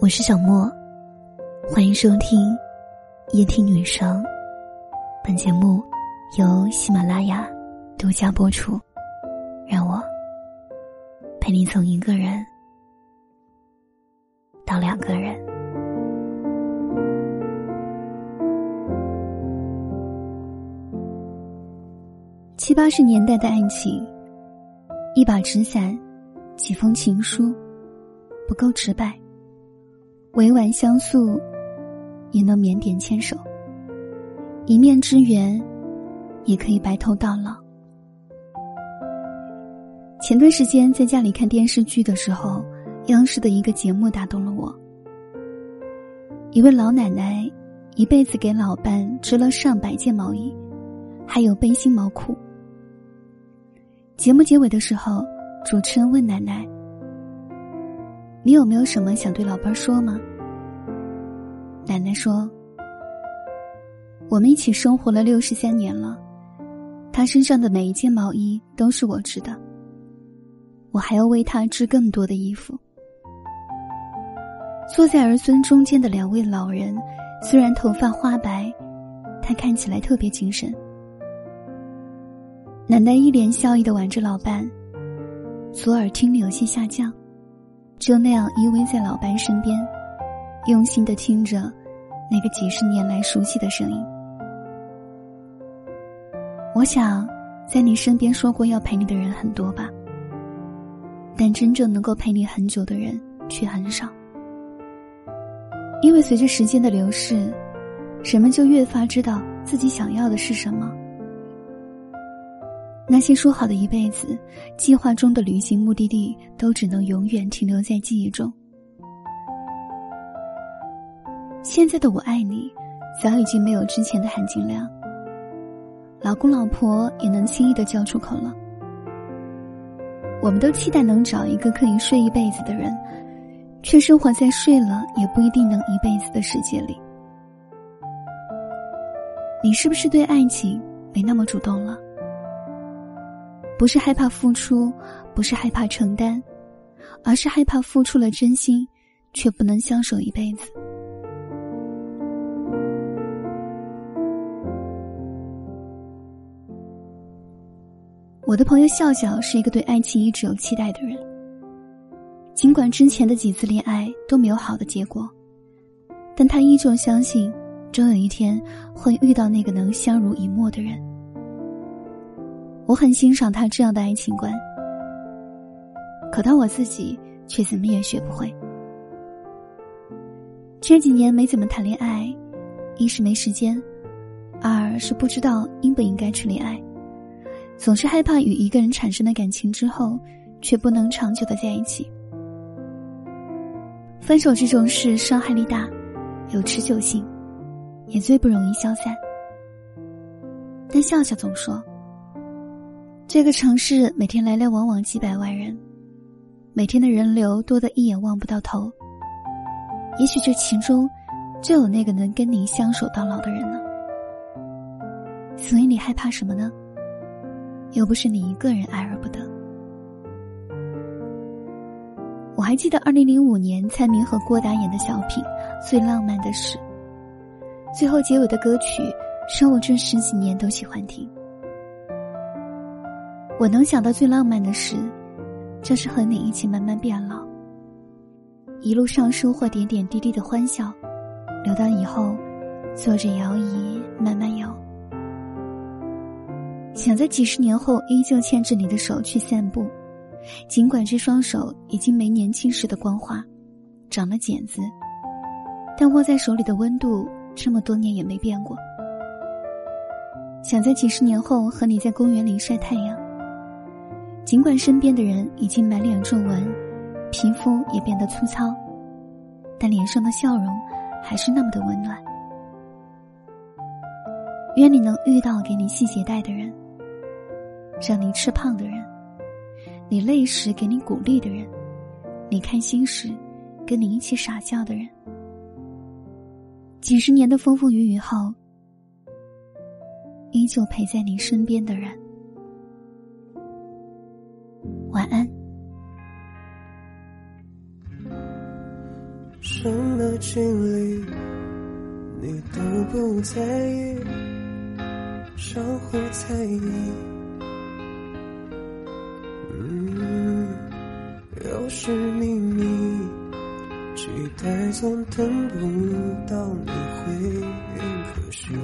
我是小莫，欢迎收听夜听女生。本节目由喜马拉雅独家播出。让我陪你从一个人到两个人。七八十年代的爱情，一把纸伞，几封情书，不够直白。委婉相诉，也能腼腆牵手；一面之缘，也可以白头到老。前段时间在家里看电视剧的时候，央视的一个节目打动了我。一位老奶奶一辈子给老伴织了上百件毛衣，还有背心毛裤。节目结尾的时候，主持人问奶奶。你有没有什么想对老伴说吗？奶奶说：“我们一起生活了六十三年了，他身上的每一件毛衣都是我织的，我还要为他织更多的衣服。”坐在儿孙中间的两位老人，虽然头发花白，但看起来特别精神。奶奶一脸笑意的挽着老伴，左耳听力有些下降。就那样依偎在老伴身边，用心的听着那个几十年来熟悉的声音。我想，在你身边说过要陪你的人很多吧，但真正能够陪你很久的人却很少。因为随着时间的流逝，人们就越发知道自己想要的是什么。那些说好的一辈子、计划中的旅行目的地，都只能永远停留在记忆中。现在的我爱你，早已经没有之前的含金量。老公老婆也能轻易的叫出口了。我们都期待能找一个可以睡一辈子的人，却生活在睡了也不一定能一辈子的世界里。你是不是对爱情没那么主动了？不是害怕付出，不是害怕承担，而是害怕付出了真心，却不能相守一辈子。我的朋友笑笑是一个对爱情一直有期待的人，尽管之前的几次恋爱都没有好的结果，但他依旧相信，终有一天会遇到那个能相濡以沫的人。我很欣赏他这样的爱情观，可当我自己却怎么也学不会。这几年没怎么谈恋爱，一是没时间，二是不知道应不应该去恋爱，总是害怕与一个人产生了感情之后，却不能长久的在一起。分手这种事伤害力大，有持久性，也最不容易消散。但笑笑总说。这个城市每天来来往往几百万人，每天的人流多得一眼望不到头。也许这其中，就有那个能跟你相守到老的人呢。所以你害怕什么呢？又不是你一个人爱而不得。我还记得二零零五年蔡明和郭达演的小品《最浪漫的事》，最后结尾的歌曲，让我这十几年都喜欢听。我能想到最浪漫的事，就是和你一起慢慢变老。一路上收获点点滴滴的欢笑，留到以后，坐着摇椅慢慢摇。想在几十年后依旧牵着你的手去散步，尽管这双手已经没年轻时的光滑，长了茧子，但握在手里的温度这么多年也没变过。想在几十年后和你在公园里晒太阳。尽管身边的人已经满脸皱纹，皮肤也变得粗糙，但脸上的笑容还是那么的温暖。愿你能遇到给你系鞋带的人，让你吃胖的人，你累时给你鼓励的人，你开心时跟你一起傻笑的人。几十年的风风雨雨后，依旧陪在你身边的人。晚安。什么经历你都不在意，稍后再议。嗯，有是秘密，期待总等不到你回应，可惜。